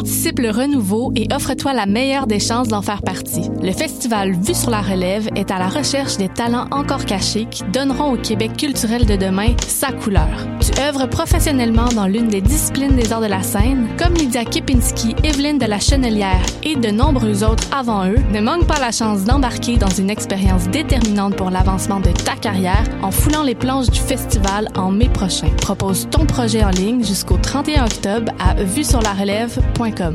Anticipe le renouveau et offre-toi la meilleure des chances d'en faire partie. Le festival Vue sur la relève est à la recherche des talents encore cachés qui donneront au Québec culturel de demain sa couleur. Tu œuvres professionnellement dans l'une des disciplines des arts de la scène, comme Lydia Kipinski, Evelyne de la Chenelière et de nombreux autres avant eux. Ne manque pas la chance d'embarquer dans une expérience déterminante pour l'avancement de ta carrière en foulant les planches du festival en mai prochain. Propose ton projet en ligne jusqu'au 31 octobre à vue sur la relève.com.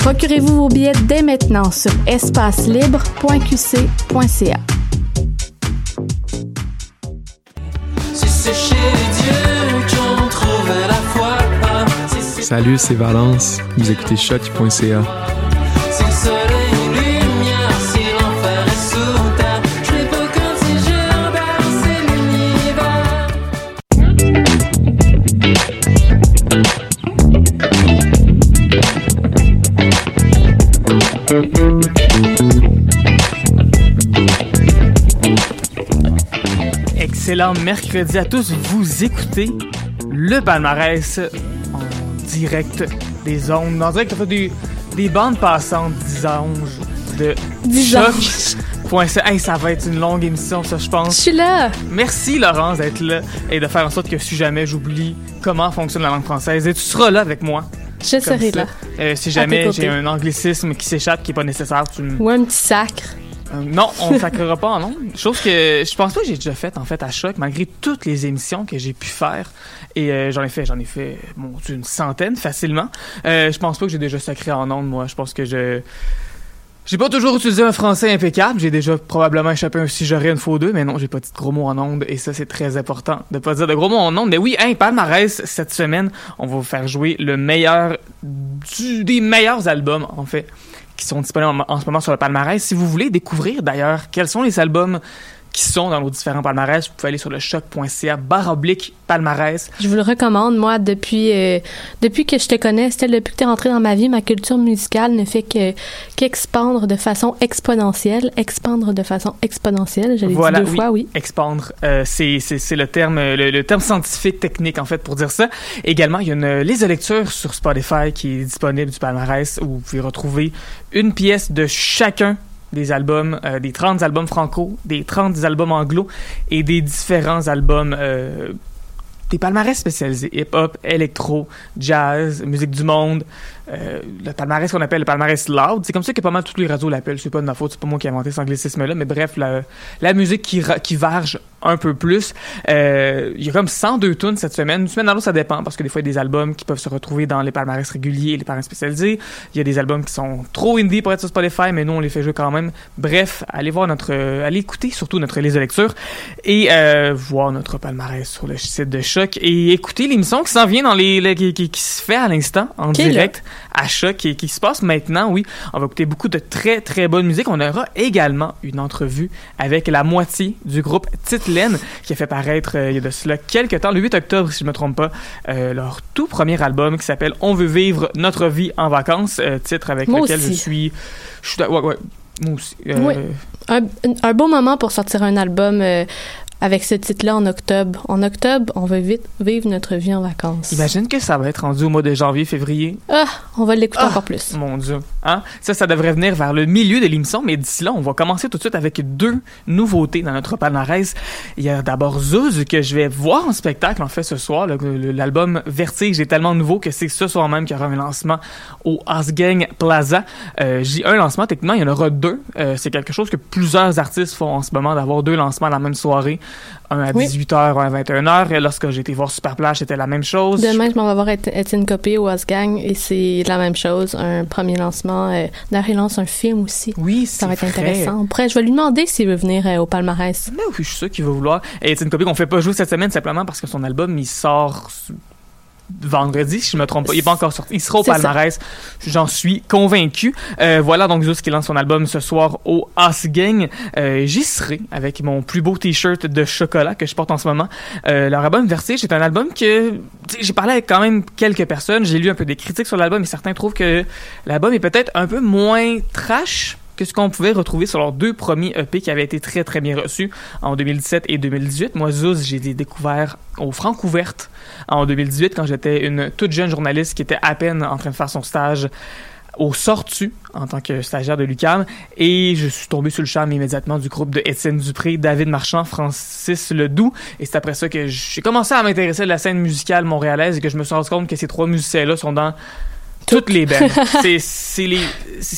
Procurez-vous vos billets dès maintenant sur espacelibre.qc.ca. Salut, c'est Valence. Vous écoutez choc.ca. Excellent mercredi à tous. Vous écoutez le palmarès en direct des ondes, en direct des, des bandes passantes, disanges, de Disanges. Point C. Hey, ça va être une longue émission, ça, je Je pense. suis là. Merci, Laurence, d'être là et de faire en sorte que si jamais j'oublie comment fonctionne la langue française, et tu seras là avec moi. Je serai ça. là. Euh, si jamais j'ai un anglicisme qui s'échappe, qui est pas nécessaire, tu me Ou un petit sacre. Euh, non, on ne sacrera pas en ondes. Chose que je pense pas que j'ai déjà faite en fait à choc, malgré toutes les émissions que j'ai pu faire. Et euh, j'en ai fait, j'en ai fait, une centaine facilement. Euh, je pense pas que j'ai déjà sacré en ondes, moi. Je pense que je j'ai pas toujours utilisé un français impeccable. J'ai déjà probablement échappé un si j'aurais une ou deux, mais non, j'ai pas dit de gros mots en ondes. Et ça, c'est très important de pas dire de gros mots en ondes. Mais oui, hein, palmarès, cette semaine, on va vous faire jouer le meilleur des meilleurs albums, en fait qui sont disponibles en, ce moment sur le palmarès. Si vous voulez découvrir d'ailleurs quels sont les albums qui sont dans nos différents palmarès, vous pouvez aller sur le choc.ca barre oblique palmarès. Je vous le recommande, moi, depuis, euh, depuis que je te connais, c'était depuis que tu es rentré dans ma vie, ma culture musicale ne fait que qu'expandre de façon exponentielle. Expandre de façon exponentielle, je l'ai Voilà, dit deux oui. fois, oui. Expandre, euh, c'est c'est- c'est le terme le, le terme scientifique technique en fait pour dire ça. Également, il y a une liste de lecture sur Spotify qui est disponible du palmarès où vous pouvez retrouver une pièce de chacun des albums, euh, des 30 albums franco, des 30 albums anglo et des différents albums euh, des palmarès spécialisés hip-hop, électro, jazz, musique du monde, euh, le palmarès qu'on appelle le palmarès loud. C'est comme ça que pas mal tous les radios l'appellent. C'est pas de ma faute, c'est pas moi qui ai inventé cet anglicisme-là, mais bref, la, la musique qui, qui varge un peu plus. Euh, Il y a comme 102 tunes cette semaine. Une semaine à l'autre, ça dépend, parce que des fois, il y a des albums qui peuvent se retrouver dans les palmarès réguliers et les palmarès spécialisés. Il y a des albums qui sont trop indie pour être sur Spotify, mais nous, on les fait jouer quand même. Bref, allez voir notre... euh, allez écouter surtout notre liste de lecture et euh, voir notre palmarès sur le site de Choc et écouter l'émission qui s'en vient dans les, les- qui, qui- qui se fait à l'instant en là? Choc et qui se passe maintenant. Oui, on va écouter beaucoup de très très bonne musique. On aura également une entrevue avec la moitié du groupe Titelaine qui a fait paraître euh, il y a de cela quelques temps, le 8 octobre si je me trompe pas, euh, leur tout premier album qui s'appelle On veut vivre notre vie en vacances, euh, titre avec Moi lequel aussi. je suis, je suis, ouais, ouais, moi aussi. Oui. Un, un beau moment pour sortir un album euh, avec ce titre-là en octobre. En octobre, on va vite vivre notre vie en vacances. Imagine que ça va être rendu au mois de janvier, février. Ah, on va l'écouter Ah. encore plus. Mon Dieu. Hein? Ça, ça devrait venir vers le milieu de l'émission, mais d'ici là, on va commencer tout de suite avec deux nouveautés dans notre palmarès. Il y a d'abord Zuz, que je vais voir en spectacle, en fait, ce soir. L'album Vertige est tellement nouveau que c'est ce soir même qu'il y aura un lancement au Asgang Plaza. Euh, J'ai un lancement, techniquement, il y en aura deux. Euh, c'est quelque chose que plusieurs artistes font en ce moment, d'avoir deux lancements la même soirée un à 18h, un à 21h. Lorsque j'ai été voir Superplage, c'était la même chose. Demain, je m'en vais voir Étienne Copé au Asgang et c'est la même chose. Un premier lancement. Euh, D'ailleurs, il lance un film aussi. Oui, Ça va être intéressant. Après, je vais lui demander s'il veut venir euh, au palmarès. Mais oui, je suis sûr qu'il va vouloir. Et Étienne Copé qu'on fait pas jouer cette semaine simplement parce que son album, il sort vendredi, si je me trompe pas. Il est pas encore sorti. Il sera au palmarès. J'en suis convaincu. Euh, voilà donc Zeus qui lance son album ce soir au As Gang. Euh, J'y serai avec mon plus beau t-shirt de chocolat que je porte en ce moment. Euh, leur album Vertige c'est un album que j'ai parlé avec quand même quelques personnes. J'ai lu un peu des critiques sur l'album et certains trouvent que l'album est peut-être un peu moins trash que ce qu'on pouvait retrouver sur leurs deux premiers EP qui avaient été très très bien reçus en 2017 et 2018. Moi, Zeus, j'ai découvert au Francouverte en 2018 quand j'étais une toute jeune journaliste qui était à peine en train de faire son stage au Sortu en tant que stagiaire de l'UQAM et je suis tombé sur le charme immédiatement du groupe de Étienne Dupré, David Marchand, Francis Ledoux et c'est après ça que j'ai commencé à m'intéresser à la scène musicale montréalaise et que je me suis rendu compte que ces trois musiciens-là sont dans toutes les bands. c'est les,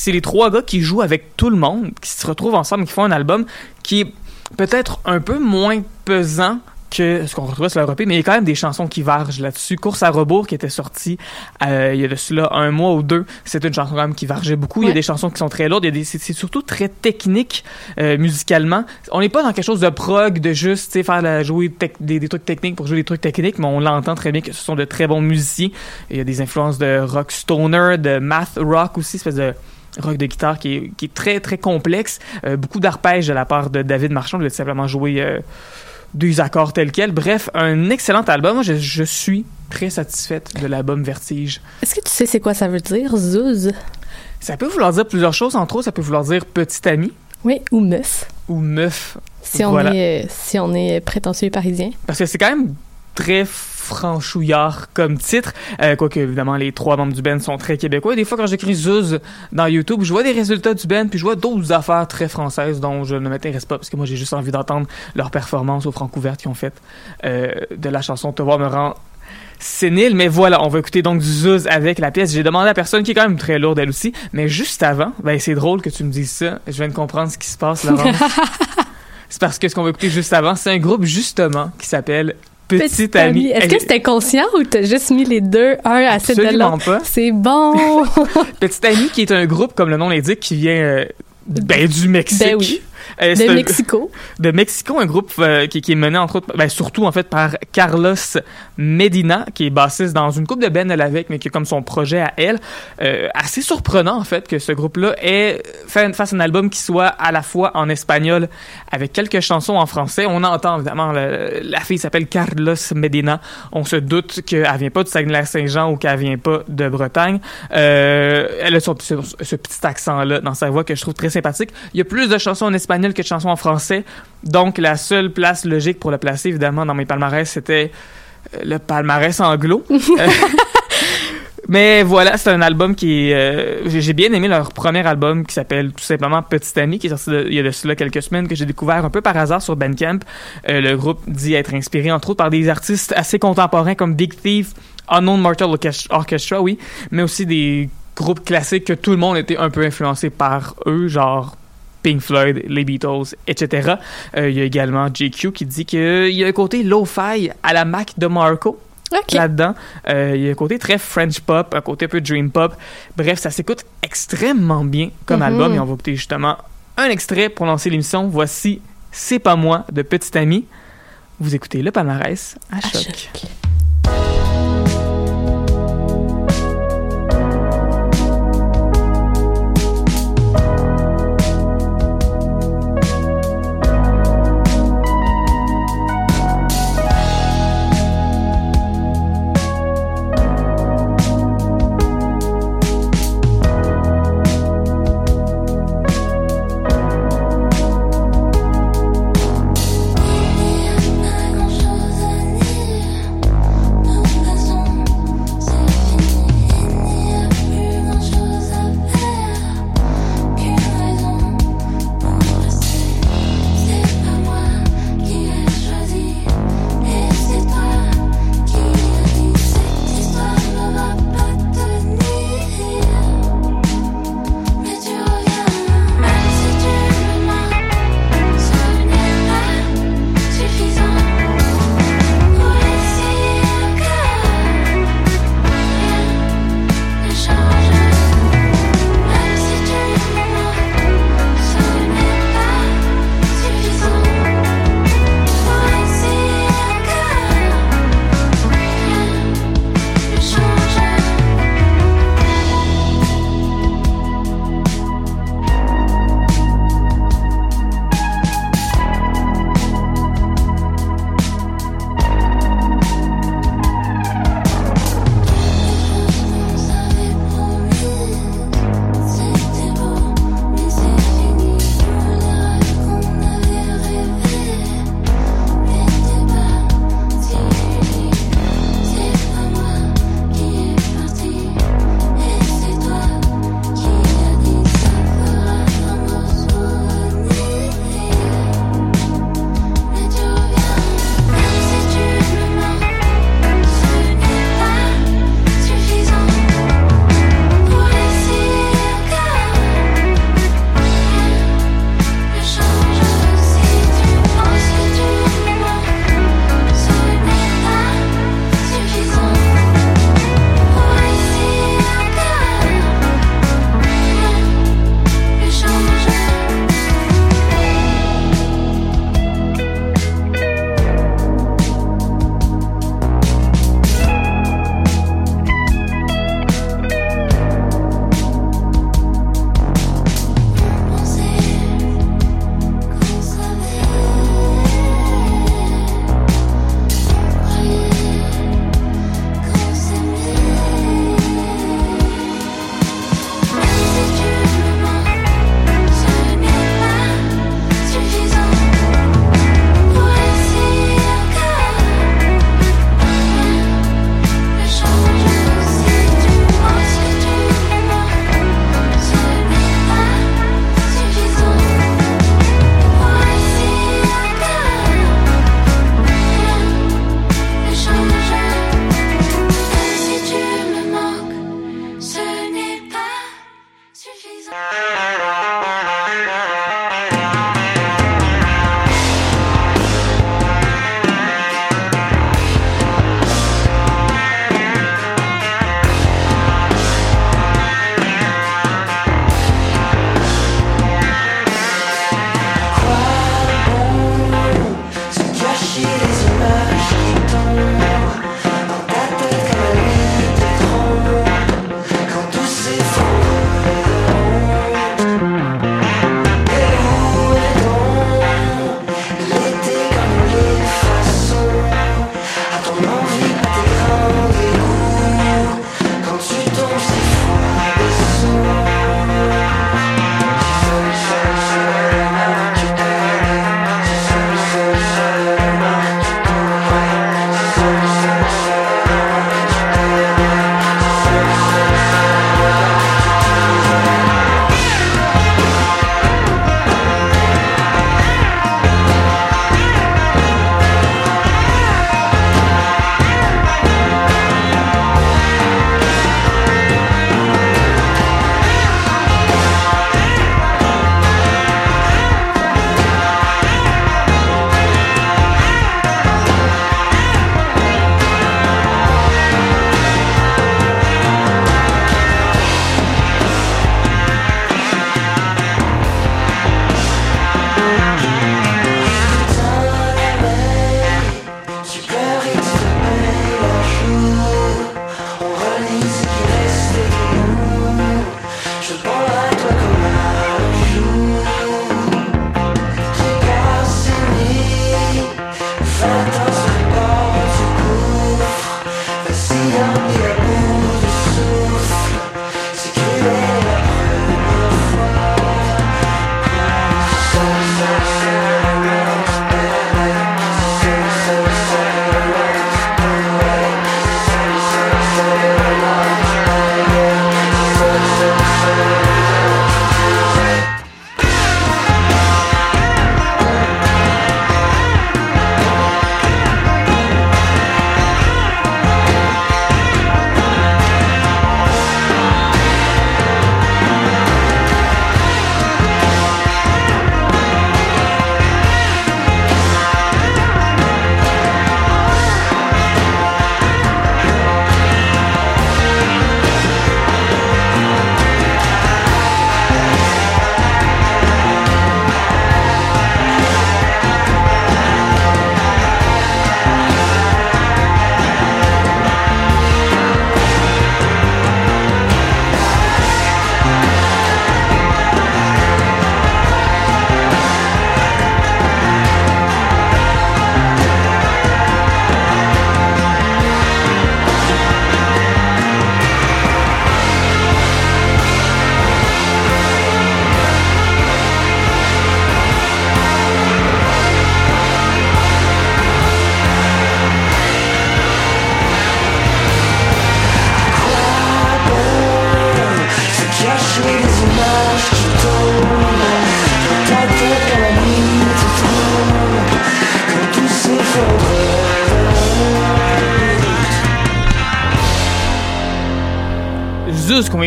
les trois gars qui jouent avec tout le monde, qui se retrouvent ensemble, qui font un album qui est peut-être un peu moins pesant que ce qu'on retrouvait sur l'Europe, mais il y a quand même des chansons qui vargent là-dessus. Course à rebours qui était sortie euh, il y a de cela un mois ou deux, c'est une chanson quand même qui vargeait beaucoup. Il y a des chansons qui sont très lourdes, c'est surtout très technique euh, musicalement. On n'est pas dans quelque chose de prog, de juste faire la, jouer des, des, trucs techniques pour jouer des trucs techniques, mais on l'entend très bien que ce sont de très bons musiciens. Il y a des influences de rock stoner, de math rock aussi, espèce de rock de guitare qui est, qui est très très complexe. Euh, beaucoup d'arpèges de la part de David Marchand, il a simplement joué euh, deux accords tels quels. Bref, un excellent album. Moi, je, je suis très satisfaite de l'album Vertige. Est-ce que tu sais c'est quoi ça veut dire, Zouz? Ça peut vouloir dire plusieurs choses. Entre autres, ça peut vouloir dire petit ami. Oui, ou meuf. Ou meuf. Si on, est, si on est prétentieux parisien. Parce que c'est quand même très franchouillard comme titre. Euh, quoique, évidemment, les trois membres du band sont très québécois. des fois, quand j'écris Zuz dans YouTube, je vois des résultats du band, puis je vois d'autres affaires très françaises dont je ne m'intéresse pas, parce que moi, j'ai juste envie d'entendre leur performance au Francouverte qu'ils ont fait euh, de la chanson Te voir me rend sénile, mais voilà, on va écouter donc du Zuz avec la pièce. J'ai demandé à personne qui est quand même très lourde elle aussi, mais juste avant, ben c'est drôle que tu me dises ça. Je viens de comprendre ce qui se passe, Laurence. c'est parce que ce qu'on va écouter juste avant, c'est un groupe justement qui s'appelle Petite, amie. Est-ce que c'était conscient ou t'as juste mis les deux, un à cette de l'autre? pas. C'est bon! Petite amie qui est un groupe, comme le nom l'indique, qui vient euh, ben, du Mexique. Ben oui. Euh, de Mexico. De Mexico, un groupe euh, qui, qui, est mené entre autres, ben, surtout en fait par Carlos Medina, qui est bassiste dans une coupe de Ben avec, mais qui est comme son projet à elle. Euh, assez surprenant en fait que ce groupe-là ait fait fasse un album qui soit à la fois en espagnol avec quelques chansons en français. On entend évidemment la fille s'appelle Carlos Medina. On se doute qu'elle vient pas du Saguenay-Saint-Jean ou qu'elle vient pas de Bretagne. Euh, elle a ce, ce petit accent-là dans sa voix que je trouve très sympathique. Il y a plus de chansons en espagnol que de chansons en français. Donc, la seule place logique pour le placer, évidemment, dans mes palmarès, c'était euh, le palmarès anglo. Euh, mais voilà, c'est un album qui euh, j'ai bien aimé leur premier album qui s'appelle tout simplement Petit Ami, qui est sorti il y a de cela quelques semaines, que j'ai découvert un peu par hasard sur Bandcamp. le groupe dit être inspiré entre autres par des artistes assez contemporains comme Big Thief, Unknown Mortal Orchestra, oui, mais aussi des groupes classiques que tout le monde était un peu influencé par eux, genre Pink Floyd, les Beatles, etc. Euh, il y a également JQ qui dit qu'il y a un côté lo-fi à la Mac de Marco. Là-dedans, euh, il y a un côté très French pop, un côté un peu dream pop. Bref, ça s'écoute extrêmement bien comme mhm. album et on va écouter justement un extrait pour lancer l'émission. Voici C'est pas moi de Petit Ami. Vous écoutez le palmarès à, choc. Zeus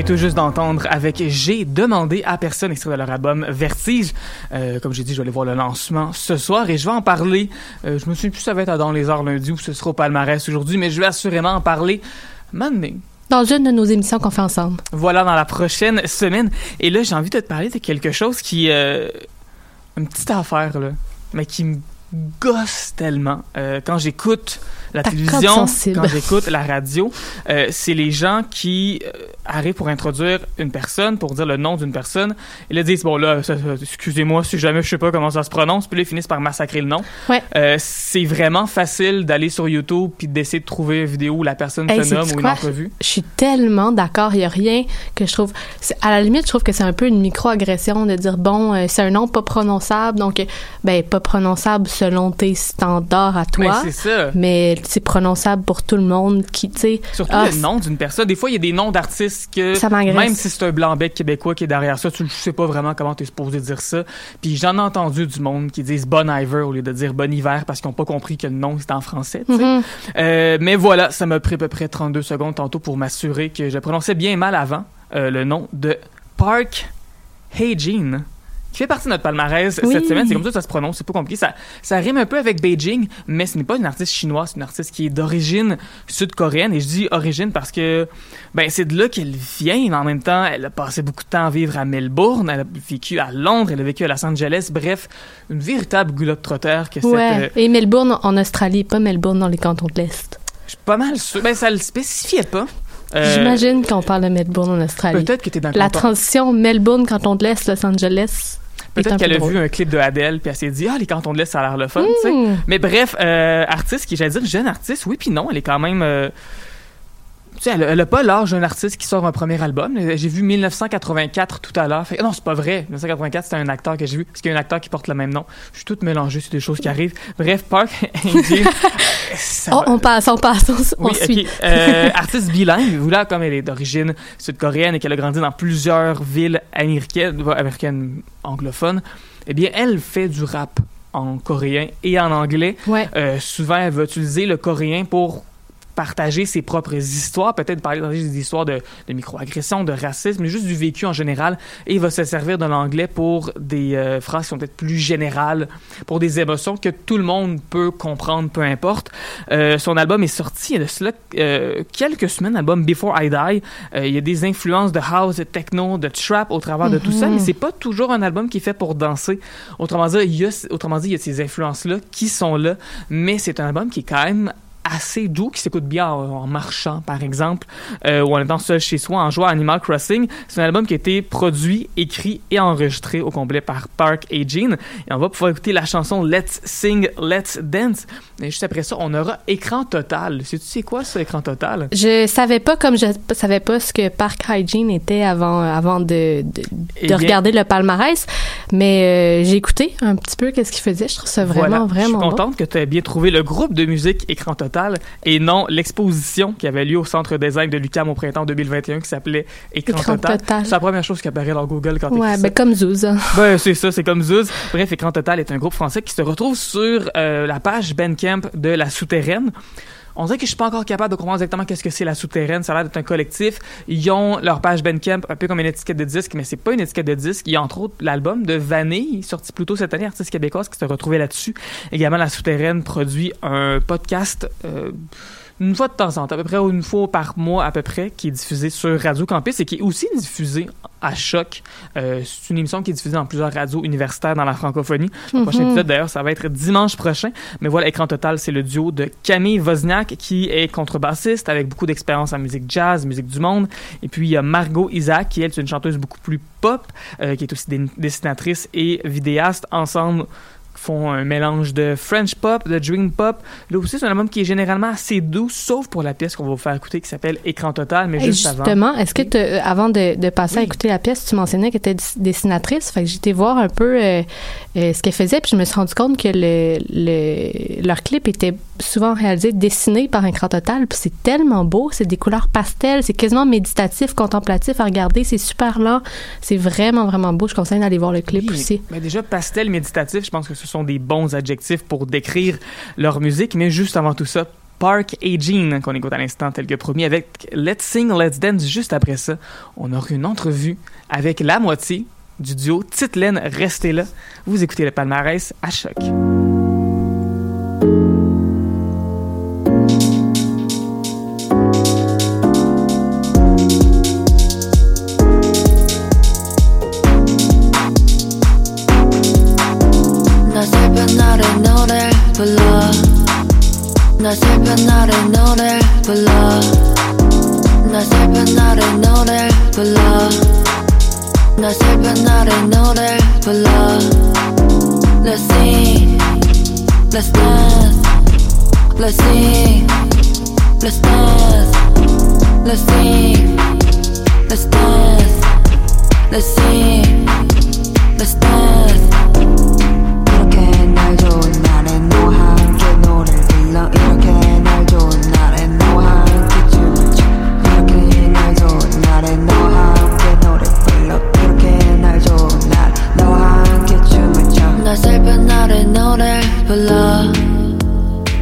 tout juste d'entendre avec J'ai demandé à personne extrait de leur album Vertige. Euh, comme j'ai dit, je vais aller voir le lancement ce soir et je vais en parler. Euh, je me souviens plus si ça va être dans les heures lundi ou ce sera au palmarès aujourd'hui, mais je vais assurément en parler maintenant. Dans une de nos émissions qu'on fait ensemble. Voilà, dans la prochaine semaine. Et là, j'ai envie de te parler de quelque chose qui... Euh, une petite affaire, là, mais qui me gosse tellement. Euh, quand j'écoute la télévision, quand j'écoute la radio, euh, c'est les gens qui arrivent pour introduire une personne, pour dire le nom d'une personne, et là disent bon là, excusez-moi si jamais je sais pas comment ça se prononce, puis là ils finissent par massacrer le nom. Ouais. Euh, c'est vraiment facile d'aller sur YouTube puis d'essayer de trouver une vidéo où la personne se nomme ou une entrevue. Je suis tellement d'accord, il y a rien que je trouve à la limite je trouve que c'est un peu une micro-agression de dire bon euh, c'est un nom pas prononçable donc ben pas prononçable selon tes standards à toi. Mais c'est ça. Mais c'est prononçable pour tout le monde qui, tu sais. Surtout ah, le nom d'une personne. Des fois, il y a des noms d'artistes que, même si c'est un blanc-bec québécois qui est derrière ça, tu ne sais pas vraiment comment tu es supposé dire ça. Puis j'en ai entendu du monde qui disent Bon Iver au lieu de dire Bon Hiver parce qu'ils n'ont pas compris que le nom c'est en français. Mm-hmm. euh, mais voilà, ça m'a pris à peu près 32 secondes tantôt pour m'assurer que je prononçais bien mal avant euh, le nom de Park Hey Jean qui fait partie de notre palmarès cette semaine. C'est comme ça que ça se prononce, c'est pas compliqué. Ça, ça rime un peu avec Beijing, mais ce n'est pas une artiste chinoise, c'est une artiste qui est d'origine sud-coréenne. Et je dis origine parce que ben c'est de là qu'elle vient. Mais en même temps, elle a passé beaucoup de temps à vivre à Melbourne, elle a vécu à Londres, elle a vécu à Los Angeles. Bref, une véritable goulotte trotteur que ouais. cette, euh, Et Melbourne en Australie, pas Melbourne dans les cantons de l'Est. Je suis pas mal sûr. Ben, ça le spécifiait pas. Euh, J'imagine qu'on parle de Melbourne en Australie. Peut-être que tu es dans La transition Melbourne, canton de l'Est, Los Angeles. Peut-être qu'elle a vu un clip de Adele puis elle s'est dit ah les cantons de l'Est ça a l'air le fun, tu sais. Hmm. Mais bref, euh, artiste qui j'allais dire jeune artiste, oui puis non, elle est quand même euh, tu sais, elle, n'a pas l'âge d'un artiste qui sort un premier album. J'ai vu 1984 tout à l'heure. Non, c'est pas vrai. 1984, c'était un acteur que j'ai vu. Parce qu'il y a un acteur qui porte le même nom. Je suis toute mélangée, c'est des choses qui arrivent. Bref, Park oh, on passe, on passe, on, suit. Euh, artiste bilingue, vous là, comme elle est d'origine sud-coréenne et qu'elle a grandi dans plusieurs villes américaines, américaines anglophones, eh bien, elle fait du rap en coréen et en anglais. Ouais. Euh, souvent, elle va utiliser le coréen pour partager ses propres histoires, peut-être parler des histoires de, de microagression, de racisme, mais juste du vécu en général. Et il va se servir de l'anglais pour des euh, phrases qui sont peut-être plus générales, pour des émotions que tout le monde peut comprendre, peu importe. Euh, son album est sorti il y a de cela euh, quelques semaines, l'album Before I Die. Il y a des influences de house, de techno, de trap au travers de tout ça, mais c'est pas toujours un album qui est fait pour danser. Autrement dit, il y a, autrement dit, il y a ces influences-là qui sont là, mais c'est un album qui est quand même assez doux qui s'écoute bien en, marchant, par exemple, euh, ou en étant seul chez soi en jouant à Animal Crossing. C'est un album qui a été produit, écrit et enregistré au complet par Park et Jean. Et on va pouvoir écouter la chanson Let's Sing, Let's Dance. Et juste après ça, on aura écran total. Sais-tu sais quoi, ça, écran total? Je savais pas, comme je savais pas ce que Park Hygiene était avant, avant de, de, Eh de bien- regarder le palmarès, mais euh, j'ai écouté un petit peu qu'est-ce qu'il faisait. Je trouve ça vraiment, Voilà. vraiment Je suis bon. contente que tu aies bien trouvé le groupe de musique Écran Total et non l'exposition qui avait lieu au Centre design de l'UQAM au printemps 2021 qui s'appelait Écran, Écran Total. Total. C'est la première chose qui apparaît dans Google quand tu Ouais, ben comme Zouz. hein. Ben, c'est ça, c'est comme Zouz. Bref, Écran Total est un groupe français qui se retrouve sur euh, la page Bandcamp de La Souterraine. On dirait que je suis pas encore capable de comprendre exactement qu'est-ce que c'est La Souterraine. Ça a l'air d'être un collectif. Ils ont leur page Bandcamp un peu comme une étiquette de disque, mais c'est pas une étiquette de disque. Il y a entre autres l'album de Vanille, sorti plus tôt cette année, artiste québécoise, qui se retrouvait là-dessus. Également, La Souterraine produit un podcast... euh, une fois de temps en temps, à peu près une fois par mois à peu près, qui est diffusé sur Radio Campus et qui est aussi diffusé à Choc. Euh, c'est une émission qui est diffusée dans plusieurs radios universitaires dans la francophonie. Le prochain Mhm. épisode, d'ailleurs, ça va être dimanche prochain. Mais voilà, Écran Total, c'est le duo de Camille Wozniak, qui est contrebassiste avec beaucoup d'expérience en musique jazz, musique du monde. Et puis, il y a Margot Isaac, qui elle, est une chanteuse beaucoup plus pop, euh, qui est aussi dessinatrice et vidéaste. Ensemble, font un mélange de French pop, de dream pop. Là aussi, c'est un album qui est généralement assez doux, sauf pour la pièce qu'on va vous faire écouter qui s'appelle Écran Total, mais Et juste avant. justement, est-ce que euh, avant de, de passer à écouter la pièce, tu mentionnais que tu étais dessinatrice, fait que j'étais voir un peu euh, euh, ce qu'elle faisait, puis je me suis rendu compte que le, le- leur clip était souvent réalisé, dessiné par un cran total, puis c'est tellement beau, c'est des couleurs pastel, c'est quasiment méditatif, contemplatif à regarder, c'est super lent, c'est vraiment vraiment beau. Je conseille d'aller voir le clip Oui, aussi. mais déjà, pastel méditatif, je pense que ce sont des bons adjectifs pour décrire leur musique, mais juste avant tout ça, Park et Jean qu'on écoute à l'instant tel que promis avec Let's Sing, Let's Dance. Juste après ça, on aura une entrevue avec la moitié du duo Titelaine Restez là. Vous écoutez le palmarès à choc. 불러 나 슬픈 날에 노래 불러 나 슬픈 날에 노래 불러 Let's sing Let's dance Let's sing Let's dance Let's sing Let's dance Let's sing Let's dance 나 슬픈 날에 노래 불러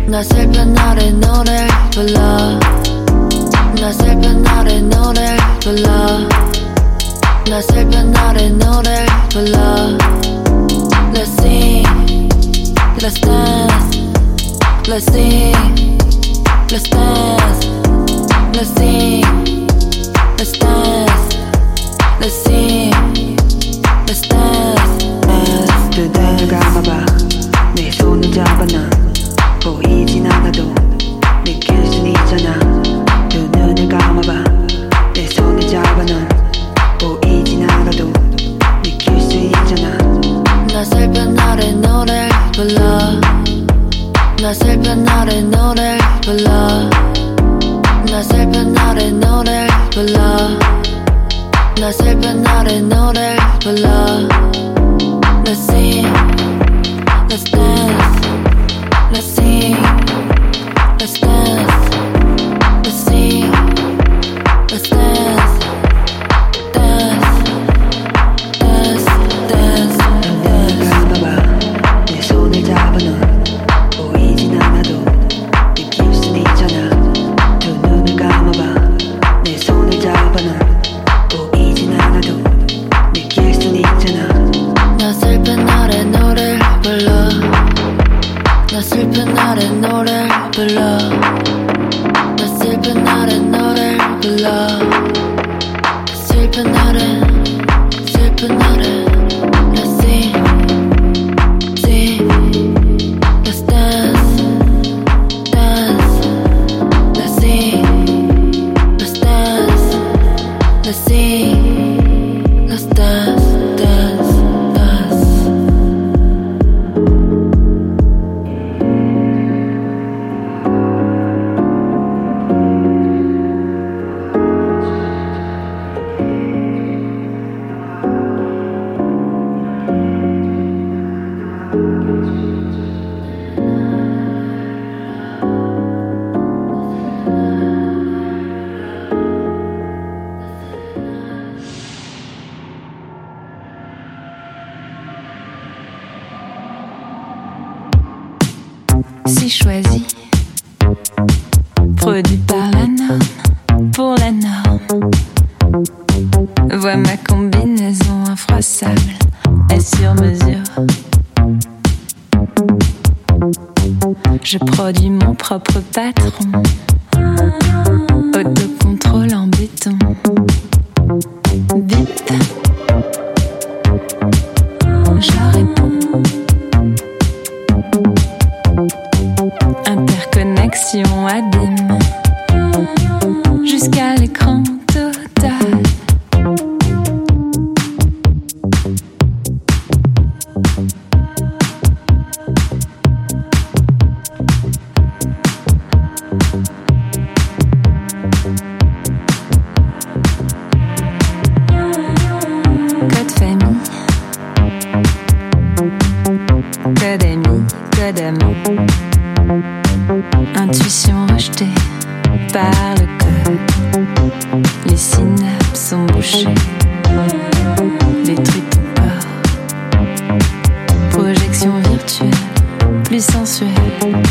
나 슬픈 날에 노래 불러 나 슬픈 날에 노래 불러 나 슬픈 날에 노래 불러 Let's sing Let's dance Let's sing Let's dance Let's sing Let's dance Let's sing Let's dance 눈을 감아봐. 내 손을 잡아 난 보이진 않아도 느낄 순 있잖아. 두 눈을 감아봐. 내 손을 잡아 난 보이진 않아도 느낄 수 있잖아. 나 슬픈 날에 노래 불러. 나 슬픈 날에 노래 불러. 나 슬픈 날에 노래 불러. 나 슬픈 날에 노래 불러 Let's sing Let's dance. Let's sing Let's sing Projection virtuelle,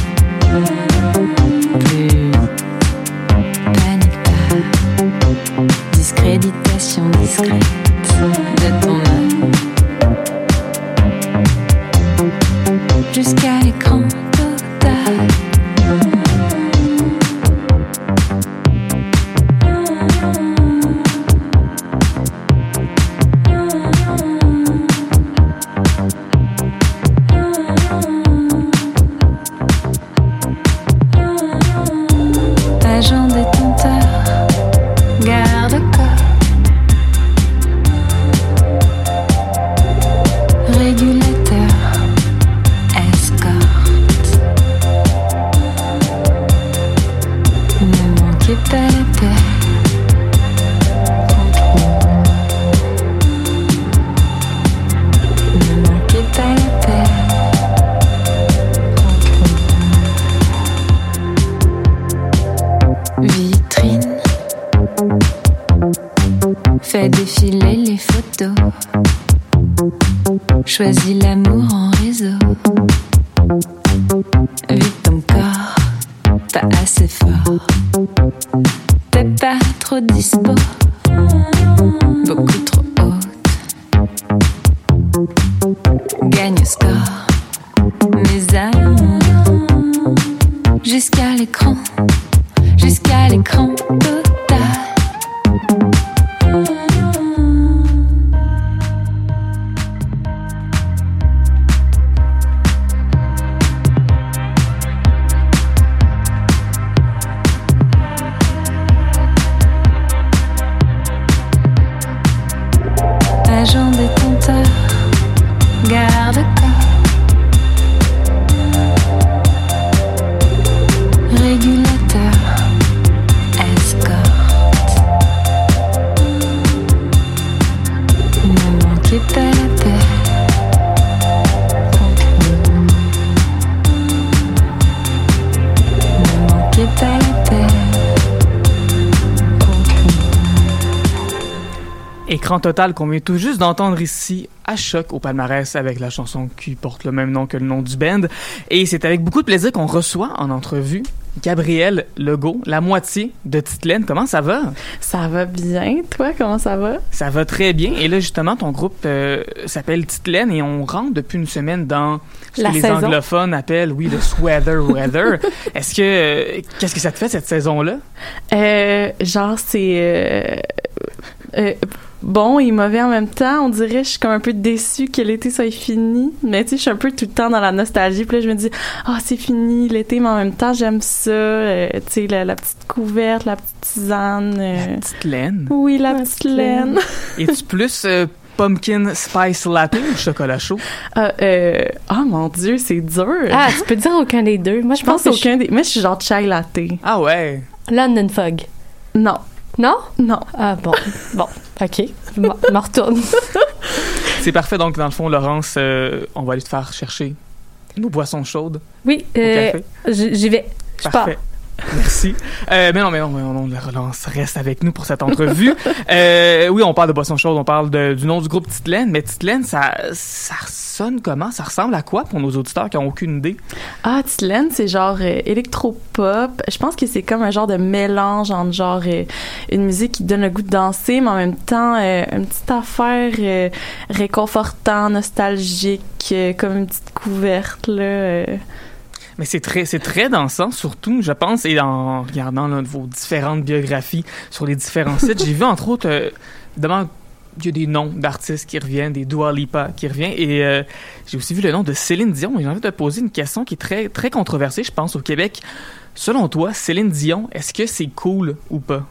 Agent détenteur, garde-corps. Écran total qu'on vient tout juste d'entendre ici à choc au palmarès avec la chanson qui porte le même nom que le nom du band. Et c'est avec beaucoup de plaisir qu'on reçoit en entrevue Gabrielle Legault, la moitié de Titelaine. Comment ça va? Ça va bien, toi, comment ça va? Ça va très bien. Et là, justement, ton groupe euh, s'appelle Titelaine et on rentre depuis une semaine dans ce La que les anglophones appellent, oui, le sweater weather. Est-ce que, euh, qu'est-ce que ça te fait cette saison-là? Euh, genre, c'est euh, bon et mauvais en même temps. On dirait, je suis comme un peu déçue que l'été soit fini. Mais tu sais, je suis un peu tout le temps dans la nostalgie. Puis là, je me dis, ah, c'est fini l'été, mais en même temps, j'aime ça. Euh, tu sais, la, la petite couverte, la petite tisane. euh. Titelaine. Oui, la, La petite petite laine. laine. Es-tu plus euh, pumpkin spice latte ou chocolat chaud? Ah, euh, oh mon Dieu, c'est dur. Ah, tu peux dire aucun des deux. Moi, je pense pense que aucun des. Moi, je suis genre chai latte. Ah ouais. London Fog. Non, Non? non. Ah, bon. Bon. OK. Je m'en retourne. C'est parfait. Donc, dans le fond, Laurence, euh, on va aller te faire chercher nos boissons chaudes Oui, euh, j'y vais. Je pars. Merci. Euh, mais non, mais non, mais non, la relance reste avec nous pour cette entrevue. euh, oui, on parle de boissons chaudes, on parle de- du nom du groupe Titelaine, mais Titelaine, ça, ça sonne comment? Ça ressemble à quoi pour nos auditeurs qui n'ont aucune idée? Ah, Titelaine, c'est genre euh, électropop. Je pense que c'est comme un genre de mélange entre genre euh, une musique qui donne le goût de danser, mais en même temps une petite affaire euh, réconfortant, nostalgique, comme une petite couverte là. Mais c'est très, c'est très dansant, surtout, je pense, et en regardant là, vos différentes biographies sur les différents sites, j'ai vu entre autres, euh, évidemment, il y a des noms d'artistes qui reviennent, des Dua Lipa qui revient, et euh, j'ai aussi vu le nom de Céline Dion. Et j'ai envie de te poser une question qui est très, très controversée, je pense, au Québec. Selon toi, Céline Dion, est-ce que c'est cool ou pas?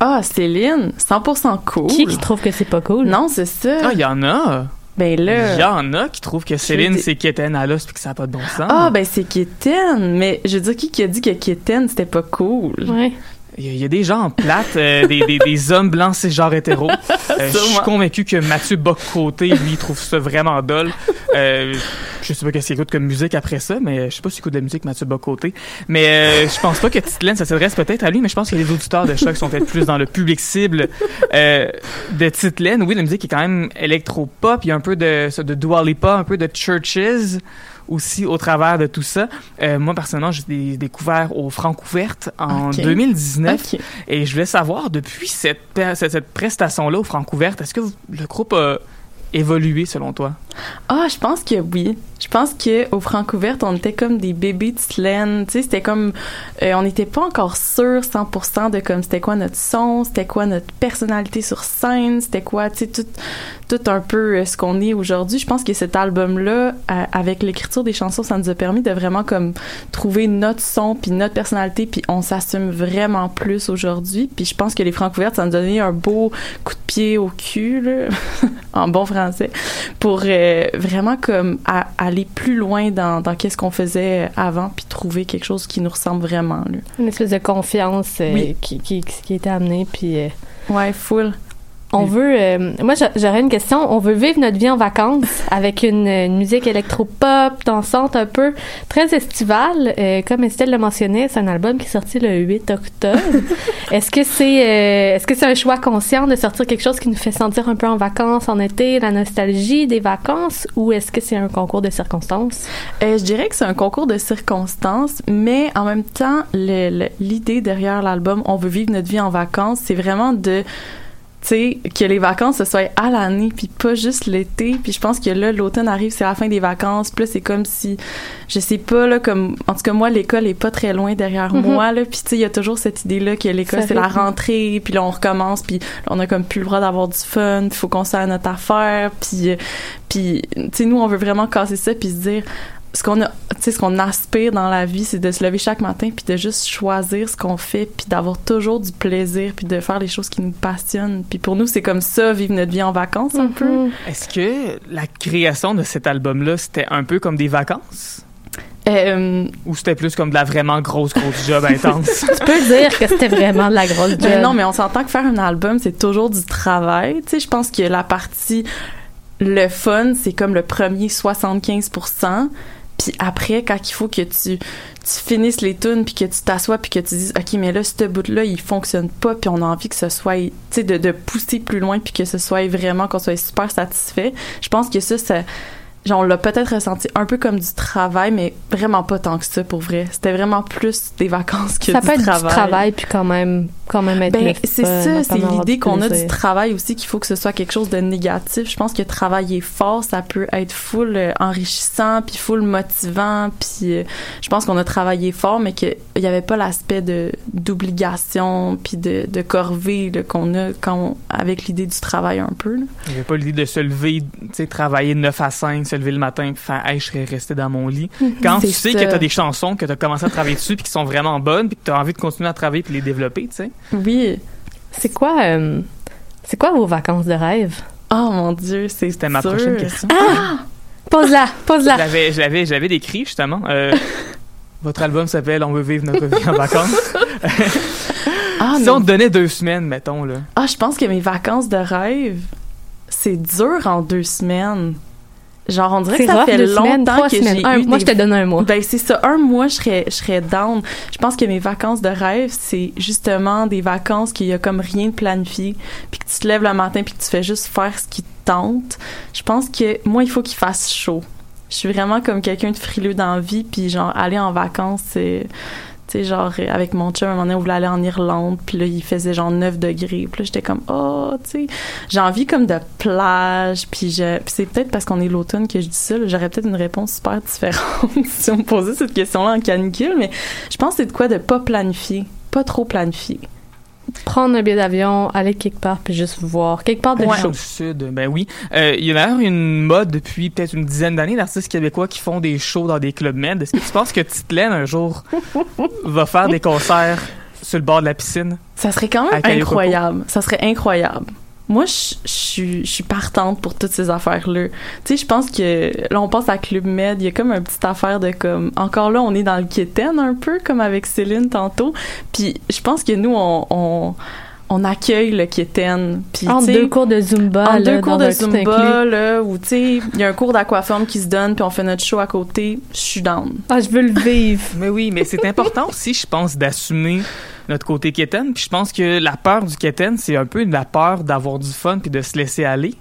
Ah, Céline, 100% cool. Qui qui trouve que c'est pas cool? Non, c'est ça. Ah, il y en a! Ben Il là. y en a qui trouvent que Céline, c'est Kéten à l'os puis que ça n'a pas de bon sens. Ah, ben c'est Kitten, mais je veux dire, qui qui a dit que Kitten, c'était pas cool? Ouais. Il y, y a des gens plates, euh, des, des, des hommes blancs cisgenres hétéros. Euh, je suis convaincu que Mathieu Bock-Côté, lui, trouve ça vraiment dole. Euh, je sais pas qu'est-ce qu'il écoute comme musique après ça, mais je sais pas s'il écoute de la musique Mathieu Bock-Côté. Mais euh, je pense pas que Titelaine, ça s'adresse peut-être à lui, mais je pense que les auditeurs de choc sont peut-être plus dans le public cible euh, de Titelaine. Oui, la musique est quand même électro-pop. Il y a un peu de, de Dua Lipa, un peu de Churches aussi au travers de tout ça. Euh, moi, personnellement, j'ai découvert au Francouverte en Ok. 2019. Ok. Et je voulais savoir, depuis cette, cette, cette prestation-là au Francouverte, est-ce que vous- le groupe a évolué selon toi? Ah, je pense que oui. Je pense que au Francouverte, on était comme des bébés de Slaine. Tu sais, c'était comme euh, on n'était pas encore sûr 100% de comme c'était quoi notre son, c'était quoi notre personnalité sur scène, c'était quoi, tu sais, tout, tout un peu euh, ce qu'on est aujourd'hui. Je pense que cet album-là, euh, avec l'écriture des chansons, ça nous a permis de vraiment comme trouver notre son puis notre personnalité, puis on s'assume vraiment plus aujourd'hui. Puis je pense que les Francouvertes, ça nous a donné un beau coup de pied au cul, là, en bon français, pour euh, vraiment comme à- aller plus loin dans, dans qu'est-ce qu'on faisait avant, puis trouver quelque chose qui nous ressemble vraiment. Là. Une espèce de confiance euh, Oui. qui, qui, été amenée. Puis euh, Ouais, full. On veut. euh, moi, j'a- j'aurais une question. On veut vivre notre vie en vacances avec une, une musique électropop, dansante un peu, très estivale. Euh, comme Estelle le mentionnait, c'est un album qui est sorti le 8 octobre. est-ce que c'est euh, est-ce que c'est un choix conscient de sortir quelque chose qui nous fait sentir un peu en vacances en été, la nostalgie des vacances, ou est-ce que c'est un concours de circonstances? Euh, je dirais que c'est un concours de circonstances, mais en même temps, l'idée derrière l'album On veut vivre notre vie en vacances, c'est vraiment de sais que les vacances ce soit à l'année puis pas juste l'été. Puis je pense que là l'automne arrive c'est la fin des vacances. Puis là c'est comme si je sais pas là comme en tout cas moi l'école est pas très loin derrière Mhm. moi là. Puis tu sais il y a toujours cette idée là que l'école c'est la rentrée puis là on recommence puis là, on a comme plus le droit d'avoir du fun puis faut qu'on soit à notre affaire. Puis euh, puis tu sais nous on veut vraiment casser ça puis se dire ce qu'on a tu sais ce qu'on aspire dans la vie c'est de se lever chaque matin puis de juste choisir ce qu'on fait puis d'avoir toujours du plaisir puis de faire les choses qui nous passionnent puis pour nous c'est comme ça vivre notre vie en vacances un peu Mhm. Est-ce que la création de cet album-là, c'était un peu comme des vacances? Euh, Ou c'était plus comme de la vraiment grosse, grosse job intense? Tu peux dire que c'était vraiment de la grosse job. ben non mais on s'entend que faire un album c'est toujours du travail tu sais je pense que la partie le fun c'est comme le premier 75% puis après quand il faut que tu tu finisses les tunes puis que tu t'assois puis que tu dises ok mais là ce bout là il fonctionne pas puis on a envie que ce soit tu sais de, de pousser plus loin puis que ce soit vraiment qu'on soit super satisfait. Je pense que ça ça genre on l'a peut-être ressenti un peu comme du travail mais vraiment pas tant que ça pour vrai. C'était vraiment plus des vacances que ça du peut être travail. du travail puis quand même quand même être ben, c'est ça, c'est l'idée qu'on a du travail aussi qu'il faut que ce soit quelque chose de négatif. Je pense que travailler fort, ça peut être full euh, enrichissant, puis full motivant, puis euh, je pense qu'on a travaillé fort, mais qu'il n'y avait pas l'aspect de d'obligation, puis de, de corvée qu'on a quand on- avec l'idée du travail un peu. là. Il n'y avait pas l'idée de se lever, tu sais, travailler de 9 à 5, se lever le matin puis faire « Hey, je serais resté dans mon lit ». Quand tu sais ça. que tu as des chansons, que tu as commencé à travailler dessus puis qui sont vraiment bonnes puis que tu as envie de continuer à travailler puis les développer, tu sais. Oui. C'est quoi euh, c'est quoi vos vacances de rêve? Oh mon Dieu, c'est C'était ma prochaine question. Pose-la, pose-la. J'avais, j'avais, j'avais décrit justement. euh, votre album s'appelle On veut vivre notre vie en vacances. Ah, si non. on te donnait deux semaines, mettons, là. Ah, je pense que mes vacances de rêve, c'est dur en deux semaines. Genre, on dirait que ça rough, fait semaines, longtemps trois que j'ai Un- eu moi, des je te donne un mois. Ben c'est ça, un mois je serais je serais down. Je pense que mes vacances de rêve, c'est justement des vacances qu'il y a comme rien de planifié, puis que tu te lèves le matin puis que tu fais juste faire ce qui te tente. Je pense que moi il faut qu'il fasse chaud. Je suis vraiment comme quelqu'un de frileux dans la vie puis genre aller en vacances c'est tu sais genre euh, avec mon chum à un moment donné on voulait aller en Irlande puis là il faisait genre 9 degrés puis là j'étais comme oh tu sais. J'ai envie comme de plage puis je puis c'est peut-être parce qu'on est l'automne que je dis ça j'aurais peut-être une réponse super différente si on me posait cette question là en canicule mais je pense que c'est de quoi de pas planifier pas trop planifier Prendre un billet d'avion, aller quelque part puis juste voir quelque part de Ouais. du Sud, ben oui. Euh, il y a d'ailleurs une mode depuis peut-être une dizaine d'années d'artistes québécois qui font des shows dans des clubs med. Est-ce que tu penses que Titelaine, un jour, va faire des concerts sur le bord de la piscine? ça serait quand même incroyable ça serait incroyable moi, je je suis partante pour toutes ces affaires-là. Tu sais, je pense que là, on passe à Club Med, il y a comme une petite affaire de comme... Encore là, on est dans le kitten un peu, comme avec Céline tantôt. Puis je pense que nous, on, on, on accueille le kitten. Puis, sais, deux cours de Zumba, en là, deux cours dans de. Zumba, là, où, tu sais, il y a un cours d'aquaforme qui se donne, puis on fait notre show à côté, je suis down. Ah, je veux le vivre. Mais oui, mais c'est important aussi, je pense, d'assumer notre côté quétaine. Puis je pense que la peur du quétaine, c'est un peu la peur d'avoir du fun puis de se laisser aller.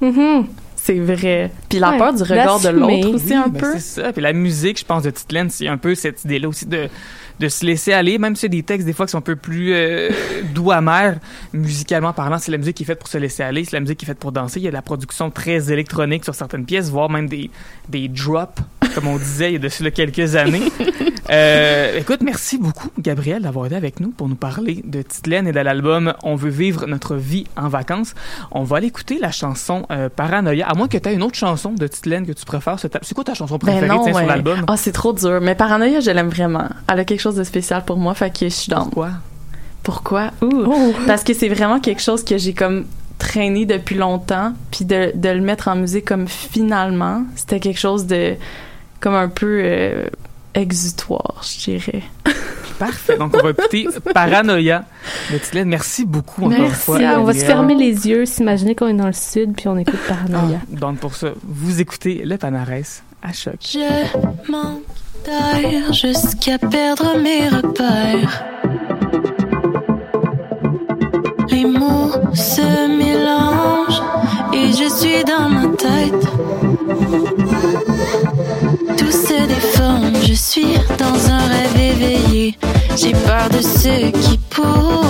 Mhm. C'est c'est vrai. Puis la Ouais, peur du regard de l'autre aussi Oui, un ben, peu. C'est ça. Puis la musique, je pense, de Titelaine, c'est un peu cette idée-là aussi de, de se laisser aller, même si des textes des fois qui sont un peu plus euh, doux, amers, musicalement parlant, c'est la musique qui est faite pour se laisser aller, c'est la musique qui est faite pour danser. Il y a de la production très électronique sur certaines pièces, voire même des, des drops, comme on disait il y a dessus là, quelques années. Euh, écoute, merci beaucoup, Gabriel, d'avoir été avec nous pour nous parler de Titelaine et de l'album On veut vivre notre vie en vacances. On va aller écouter la chanson euh, Paranoia, à moins que tu aies une autre chanson de Titelaine que tu préfères. C'est quoi ta chanson préférée Ben non, ouais. sur l'album? Ah, c'est trop dur. Mais Paranoia, je l'aime vraiment. Elle a quelque chose de spécial pour moi, fait que je suis dans. Pourquoi? Pourquoi? Ouh. Oh. Parce que c'est vraiment quelque chose que j'ai comme traîné depuis longtemps, puis de, de le mettre en musique comme finalement, c'était quelque chose de comme un peu euh, exutoire, je dirais. Parfait. Donc, on va écouter Paranoia de. Merci beaucoup encore une Merci. fois. on va se fermer les yeux, s'imaginer qu'on est dans le sud, puis on écoute Paranoia. Ah, donc, pour ça, vous écoutez le Panarès Je manque jusqu'à perdre mes repères. Les mots se mélangent et je suis dans ma tête. Tout se déforme, je suis dans un rêve éveillé. J'ai peur de ce qui pourrait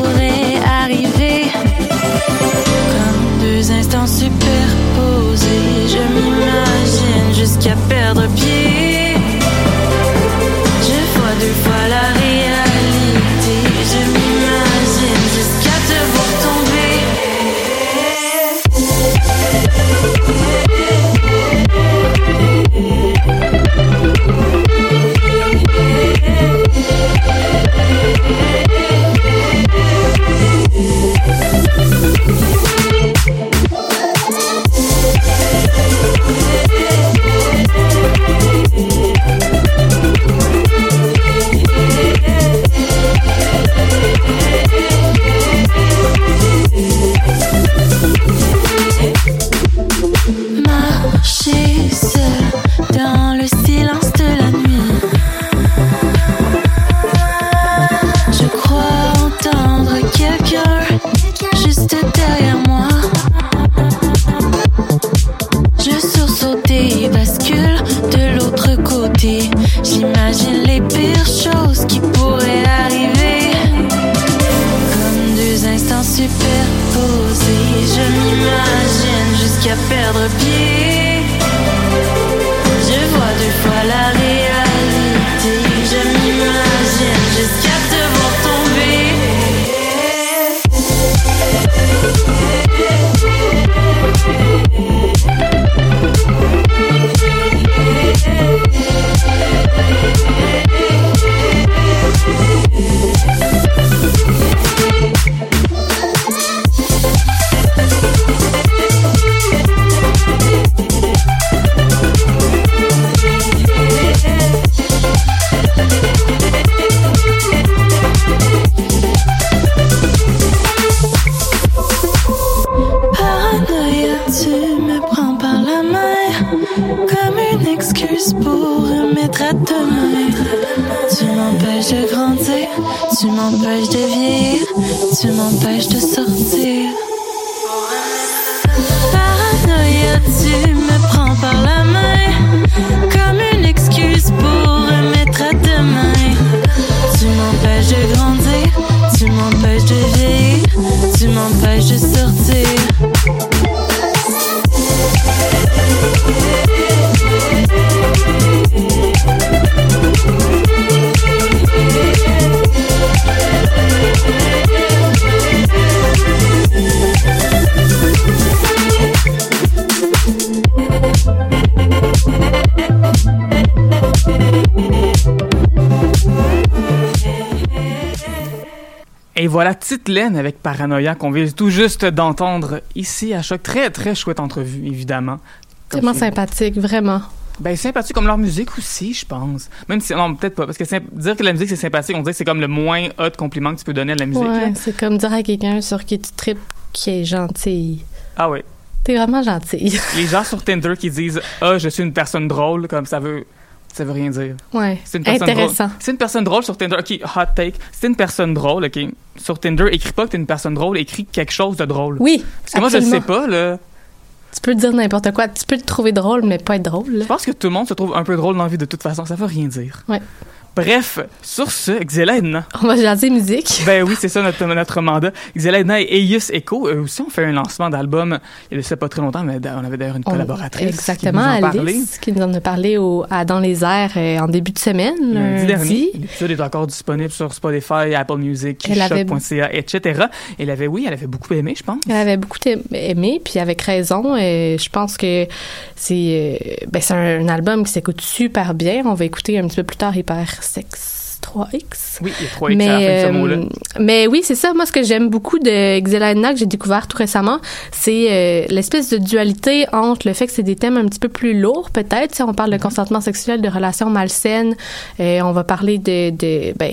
Et voilà Titelaine avec Paranoia qu'on vient tout juste d'entendre ici à choc. Très, très chouette entrevue, évidemment. Tellement sympathique, vraiment. Ben, sympathique comme leur musique aussi, je pense. Même si, non, peut-être pas. Parce que dire que la musique c'est sympathique, on dirait que c'est comme le moins hot compliment que tu peux donner à la musique. Ouais, c'est comme dire à quelqu'un sur qui tu tripes qui est gentil. Ah ouais. T'es vraiment gentil. Les gens sur Tinder qui disent Ah, je suis une personne drôle, comme ça veut. Ça veut rien dire. Ouais. C'est une personne Intéressant. drôle. C'est une personne drôle sur Tinder. OK, hot take. C'est une personne drôle, OK. Sur Tinder, écris pas que t'es une personne drôle, écris quelque chose de drôle. Oui. Parce que moi, je le sais pas, là. Tu peux dire n'importe quoi. Tu peux te trouver drôle, mais pas être drôle. là. Je pense que tout le monde se trouve un peu drôle dans la vie de toute façon, ça veut rien dire. Ouais. Bref, sur ce, Xela Edna. On va jaser musique. Ben oui, c'est ça notre, notre mandat. Xela Edna et Eius Echo, eux aussi, ont fait un lancement d'album il y a de ça pas très longtemps, mais on avait d'ailleurs une On- collaboratrice. Exactement, qui nous en. Alice, qui nous en a parlé au, à Dans les airs euh, en début de semaine, Lundi dernier. L'épisode est encore disponible sur Spotify, Apple Music, Choc.ca, etc. Elle avait, oui, elle avait beaucoup aimé, je pense. Elle avait beaucoup aim- aimé, puis avec raison. Et je pense que c'est euh, ben, c'est un, un album qui s'écoute super bien. On va écouter un petit peu plus tard Hyper Sex 3X. Oui, il y a trois X à la fin de ce euh, mot-là. mais oui, c'est ça. Moi, ce que j'aime beaucoup de Xelana que j'ai découvert tout récemment, c'est euh, l'espèce de dualité entre le fait que c'est des thèmes un petit peu plus lourds, peut-être. Si on parle de Mm-hmm. consentement sexuel, de relations malsaines, euh, on va parler de, de ben,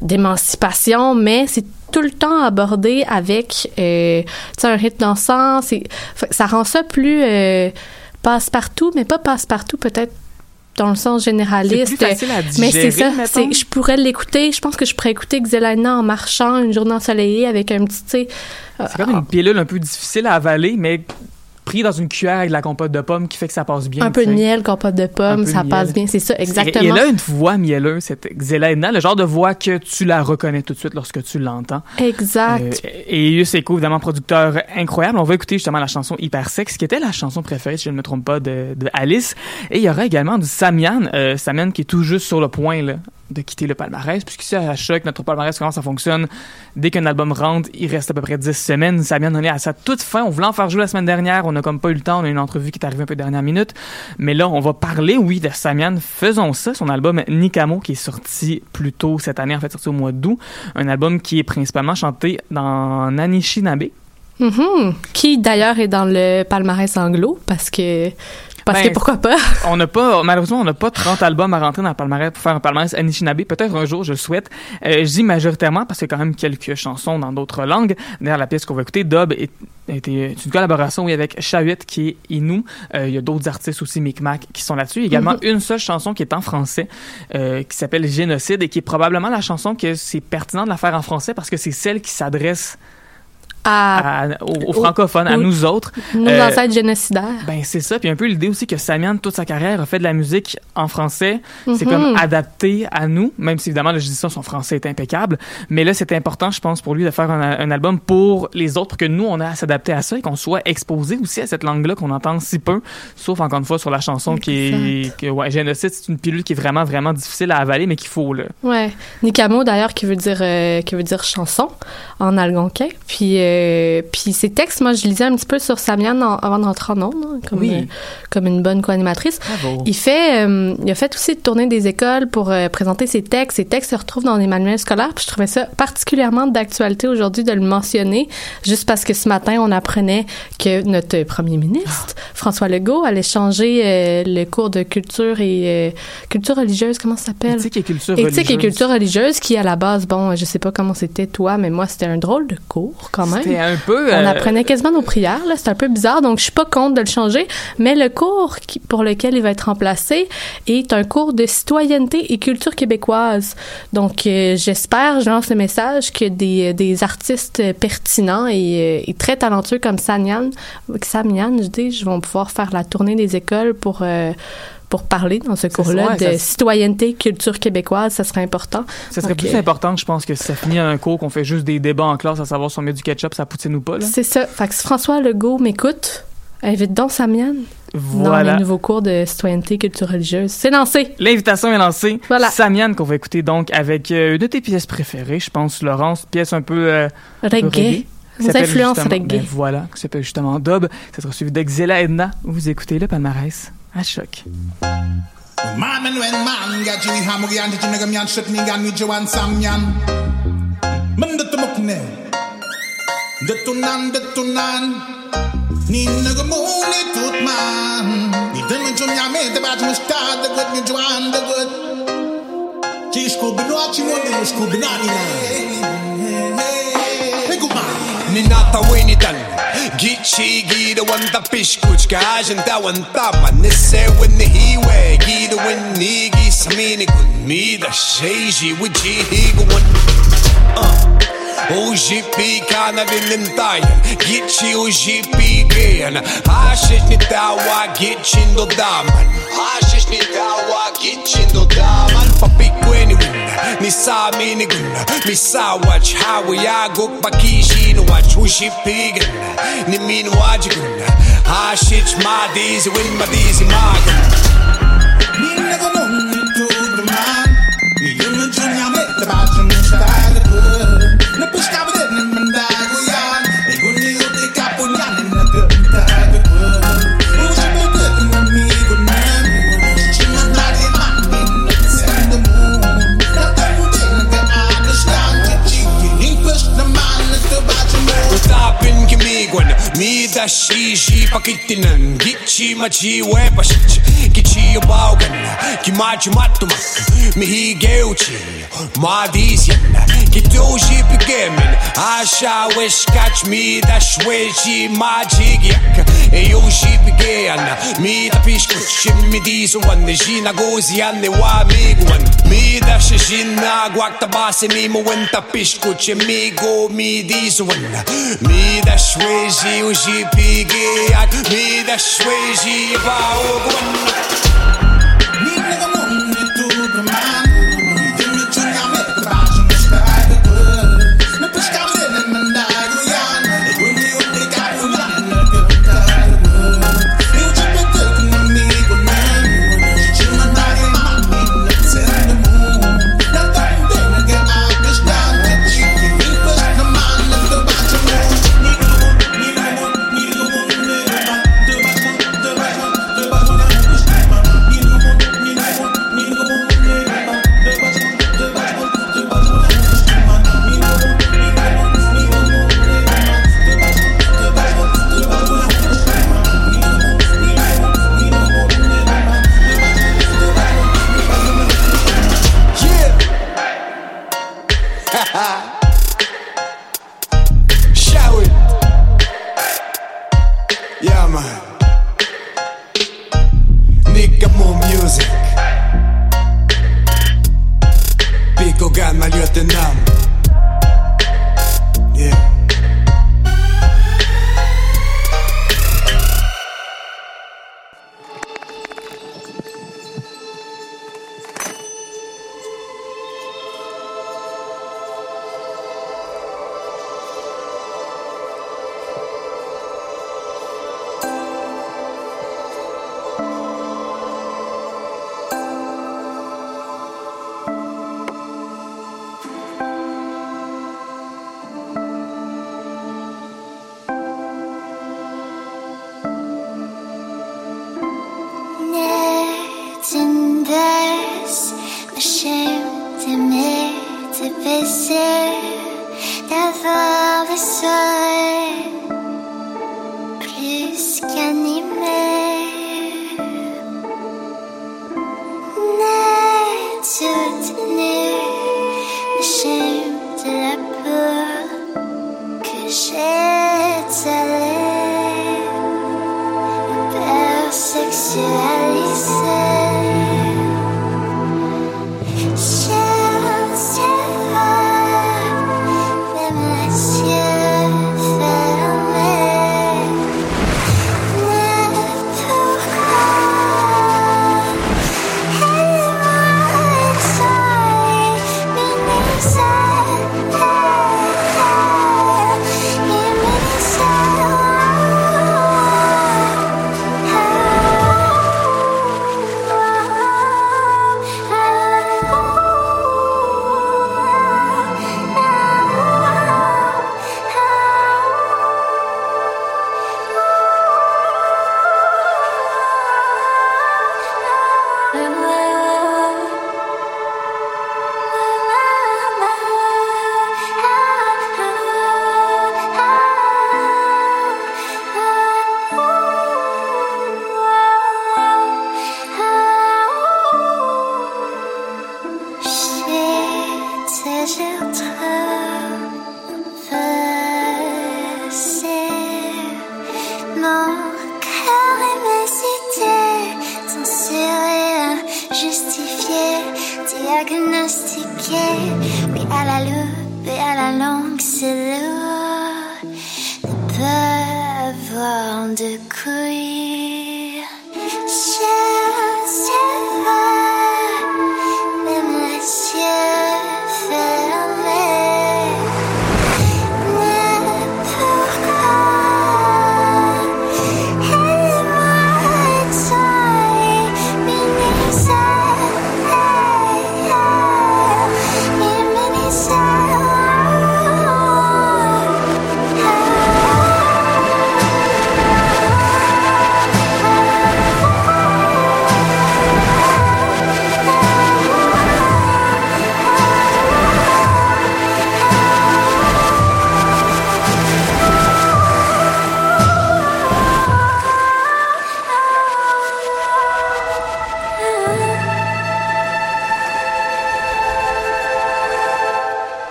d'émancipation, mais c'est tout le temps abordé avec euh, un rythme dansant. Ça rend ça plus euh, passe-partout, mais pas passe-partout, peut-être dans le sens C'est généraliste. plus facile à Mais c'est ça, c'est, je pourrais l'écouter. Je pense que je pourrais écouter Xelana en marchant une journée ensoleillée avec un petit, tu sais. euh, C'est comme une pilule un peu difficile à avaler, mais pris dans une cuillère avec de la compote de pommes qui fait que ça passe bien. un peu de miel, compote de pommes, peu ça passe bien. C'est ça, Et exactement. elle a une voix mielleuse, cette Xela Edna, le genre de voix que tu la reconnais tout de suite lorsque tu l'entends. Exact. Euh, et Yus Eko, évidemment, producteur incroyable. On va écouter justement la chanson Hyper Sex, qui était la chanson préférée, si je ne me trompe pas, de, de Alice. Et il y aura également du Samian, euh, Samian qui est tout juste sur le point là, de quitter le palmarès, puisqu'ici à Choc, notre palmarès, comment ça fonctionne, dès qu'un album rentre, il reste à peu près 10 semaines. Samian en est à sa toute fin. On voulait en faire jouer la semaine dernière, on n'a comme pas eu le temps, on a une entrevue qui est arrivée un peu dernière minute. Mais là, on va parler, oui, de Samian. Faisons ça, son album Nikamo, qui est sorti plus tôt cette année, en fait, sorti au mois d'août. Un album qui est principalement chanté dans Anishinaabe. Mhm. Qui d'ailleurs est dans le palmarès anglo parce que parce Ben, que pourquoi pas? On n'a pas, malheureusement, on n'a pas 30 albums à rentrer dans le palmarès pour faire un palmarès Anishinaabe. Peut-être un jour, je le souhaite. Euh, je dis majoritairement parce qu'il y a quand même quelques chansons dans d'autres langues. D'ailleurs, la pièce qu'on va écouter, Dub, est, c'est une collaboration oui, avec Chahut qui est Inou. Euh, il y a d'autres artistes aussi, Micmac, qui sont là-dessus. Il y a également une seule chanson qui est en français, euh, qui s'appelle Génocide et qui est probablement la chanson que c'est pertinent de la faire en français parce que c'est celle qui s'adresse à à- aux, aux francophones, à nous autres. nos euh, ancêtres génocidaires. Ben c'est ça, puis un peu l'idée aussi que Samian toute sa carrière a fait de la musique en français, c'est comme adapté à nous, même si évidemment là, je dis ça son français est impeccable, mais là c'était important je pense pour lui de faire un, un album pour les autres pour que nous on a à s'adapter à ça et qu'on soit exposé aussi à cette langue-là qu'on entend si peu, sauf encore une fois sur la chanson qui est que ouais, génocide, c'est une pilule qui est vraiment vraiment difficile à avaler mais qu'il faut là. Ouais, Nikamo d'ailleurs qui veut dire euh, qui veut dire chanson en algonquin. Puis euh, puis ses textes, moi je lisais un petit peu sur Samian en- avant de rentrer en ondes, hein, comme Oui. euh, comme une bonne co-animatrice. Il fait euh, il a fait aussi tourner des écoles pour euh, présenter ses textes. Ses textes se retrouvent dans des manuels scolaires. Puis je trouvais ça particulièrement d'actualité aujourd'hui de le mentionner, juste parce que ce matin on apprenait que notre premier ministre François Legault allait changer euh, le cours de culture et euh, culture religieuse, comment ça s'appelle? Éthique et culture Éthique et culture religieuse, qui à la base, bon, je sais pas comment c'était toi, mais moi c'était un drôle de cours quand même. C'était un peu On euh, apprenait quasiment nos prières, là, c'est un peu bizarre, donc je suis pas contre de le changer, mais le cours qui- pour lequel il va être remplacé est un cours de citoyenneté et culture québécoise. Donc euh, j'espère, je lance le message que des, des artistes pertinents et, euh, et très talentueux comme Samian, Samian, je dis, vont pouvoir faire la tournée des écoles pour euh, pour parler dans ce cours-là de ça- citoyenneté, culture québécoise, ça serait important. ça serait Donc, plus euh, important, je pense, que si ça finit en un cours qu'on fait juste des débats en classe à savoir si on met du ketchup, ça poutine ou pas. Là. C'est ça. Fait que si François Legault m'écoute, invite donc Samian dans Voilà. les nouveaux cours de citoyenneté culture religieuse. C'est lancé. L'invitation est lancée. Voilà. Samian qu'on va écouter donc avec euh, une de tes pièces préférées, je pense, Laurence, pièce un peu euh, un peu Reggae. Vos influences justement- reggae. ben voilà, qui s'appelle justement. Ça sera suivi d'Exela Edna. Vous écoutez le palmarès à choc. Man and when man get you ham gi anti nigga mi an shit ni gan mi jawan sam yan. Man de tumukne. De tunan de tunan. Ni nigga moon it tut man. Ni dem jum ya me de bat mustad de good mi jawan de good. Ci sco bino ci mo de sco binani na. ninatawin itan Gichi gida wanda pishkuch kajin ta wanda manise win the hiwe gida win nigi samini kun. Mi da sheji wuji higu one uh. UGP kana vilintajen Git qi UGP gejen Hash ish një tawa git qin do damen Hash ish një tawa git qin do damen Pa piku e një unë Mi sa mi një gënë Mi sa watch how we are Guk pa kishi në watch UGP gënë Një minu a gjë gënë Hash ish ma dizi win man Një në qënë jam dashi ji pakitinan gichi machi we pashich kichi ubaugan ki machi matum mihi geuchi. Madisi Kitouji pegemin Asha wish catch me da shweji magic yak Yoji began Mi da pishkuchi mi diso wan Jina gozi ane wa migwan Mi da shijina guak tabase mi mo wen ta pishkuchi mi go mi diso wan Mi da shweji uji pigi yak Mi da shweji va ogwan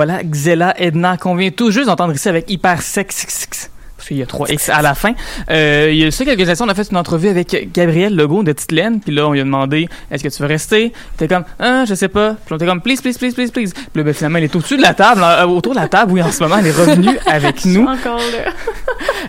voilà, Xela Edna, qu'on vient tout juste d'entendre ici avec Hyper Sex. Parce qu'il y a trois X à la fin. Euh, il y a ça quelques instants, on a fait une entrevue avec Gabriel Legault de Petite Laine. Puis là, on lui a demandé Est-ce que tu veux rester? T'es comme Ah, je sais pas. Puis on était comme Please, please, please, please, please. Puis là, ben, finalement, elle est au-dessus de la table, euh, autour de la table. Oui, en ce moment, elle est revenue avec nous. Encore là.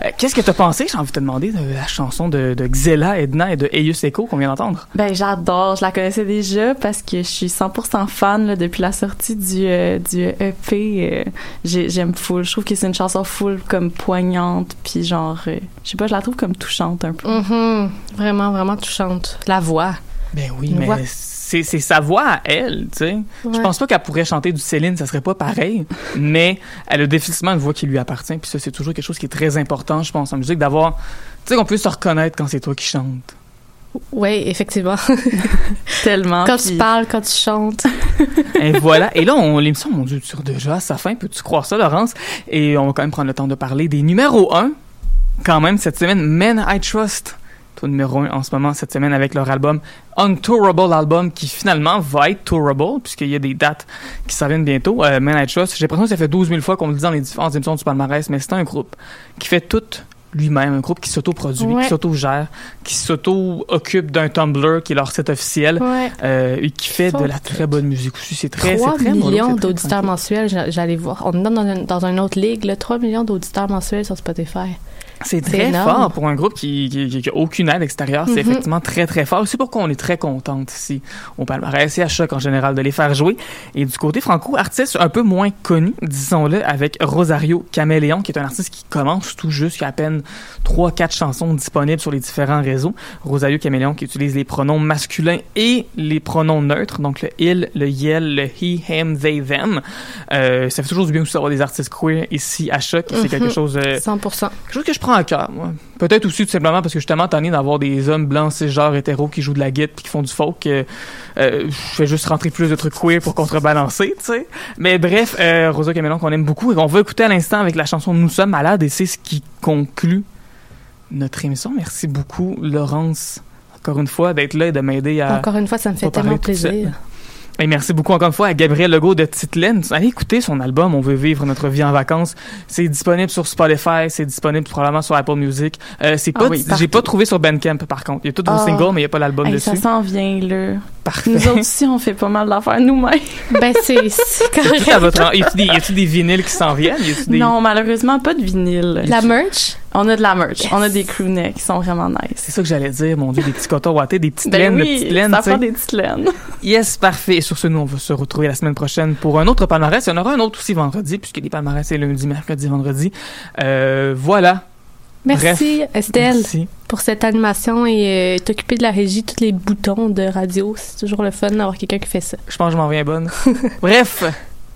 Euh, Qu'est-ce que t'as pensé? J'ai envie de te demander de la chanson de, de Xela Edna et de Eius Echo qu'on vient d'entendre. Ben j'adore, je la connaissais déjà parce que je suis 100% fan là, depuis la sortie du euh, du EP. euh, j'ai- J'aime full, je trouve que c'est une chanson full comme poignante puis genre euh, je sais pas, je la trouve comme touchante un peu. Mhm. Vraiment, vraiment touchante. La voix. Ben oui, Une mais voix. C'est c'est sa voix à elle, tu sais. Je Ouais. pense pas qu'elle pourrait chanter du Céline, ça serait pas pareil, mais elle a définitivement une voix qui lui appartient, puis ça c'est toujours quelque chose qui est très important, je pense en musique d'avoir tu sais qu'on peut se reconnaître quand c'est toi qui chantes. Oui, effectivement. Tellement. quand puis- tu parles, quand tu chantes. Et voilà, et là on l'émission mon dieu, tire déjà à sa fin, peux-tu croire ça Laurence? Et on va quand même prendre le temps de parler des numéros 1 quand même cette semaine Men I Trust. Toi numéro 1 en ce moment cette semaine avec leur album Untourable album qui finalement va être tourable puisqu'il y a des dates qui s'en viennent bientôt. Euh, Trust, j'ai l'impression que ça fait 12 000 fois qu'on le dit dans les différentes émissions du palmarès, mais c'est un groupe qui fait tout lui-même, un groupe qui s'auto-produit, Ouais. qui s'auto-gère, qui s'auto-occupe d'un Tumblr qui est leur site officiel Ouais. euh, et qui fait de la très bonne musique aussi. C'est très, 3 c'est très millions d'auditeurs mensuels, j'a- j'allais voir. On est dans, un, dans une autre ligue, là, 3 millions d'auditeurs mensuels sur Spotify. C'est très énorme. fort pour un groupe qui, qui, qui- qui a aucune aide extérieure. C'est Mhm. effectivement très, très fort. C'est pourquoi on est très contente ici au palmarès et à choc en général de les faire jouer. Et du côté franco, artiste un peu moins connu, disons-le, avec Rosario Caméléon, qui est un artiste qui commence tout juste, qui a à peine 3-4 chansons disponibles sur les différents réseaux. Rosario Caméléon qui utilise les pronoms masculins et les pronoms neutres, donc le il, le yel, le he, him, they, them. Euh, ça fait toujours du bien aussi d'avoir des artistes queer ici à choc. C'est Mhm. quelque chose... euh, 100%. quelque chose que je prends à cœur, moi. Peut-être aussi tout simplement parce que tellement tanné d'avoir des hommes blancs, cisgenres, hétéros qui jouent de la guitare puis qui font du folk que euh, je fais juste rentrer plus de trucs queer pour contrebalancer, tu sais. Mais bref, euh, Rosa Camelon qu'on aime beaucoup et qu'on va écouter à l'instant avec la chanson Nous sommes malades et c'est ce qui conclut notre émission. Merci beaucoup, Laurence, encore une fois, d'être là et de m'aider à... Encore une fois, ça me fait tellement plaisir. Et merci beaucoup encore une fois à Gabriel Legault de Titelaine. Allez écouter son album On veut vivre notre vie en vacances. C'est disponible sur Spotify, c'est disponible probablement sur Apple Music. Euh, c'est Ah pas, oui, j'ai pas trouvé sur Bandcamp par contre. Il y a tous vos Ah. singles, mais il y a pas l'album Hey, dessus. ça s'en vient là. Parfait. Nous autres aussi, on fait pas mal d'affaires nous-mêmes. Ben, c'est correct. y a-tu des, des vinyles qui s'en viennent? Des... Non, malheureusement, pas de vinyle. La merch? On a de la merch. Yes. On a des crewnecks qui sont vraiment nice. C'est ça que j'allais dire, mon dieu, des petits cotons wattés, des petites Ben laines, de oui, petites laines, ça fait des petites laines. Yes, parfait. Et sur ce, nous, on va se retrouver la semaine prochaine pour un autre palmarès. Il y en aura un autre aussi vendredi, puisque les palmarès, c'est lundi, mercredi, vendredi. Euh, voilà. Merci, Estelle, Merci. pour cette animation et euh, t'occuper de la régie, tous les boutons de radio. C'est toujours le fun d'avoir quelqu'un qui fait ça. Je pense que je m'en viens bonne. Bref,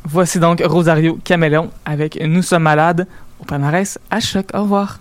voici donc Rosario Caméléon avec Nous sommes malades au palmarès à choc. Au revoir.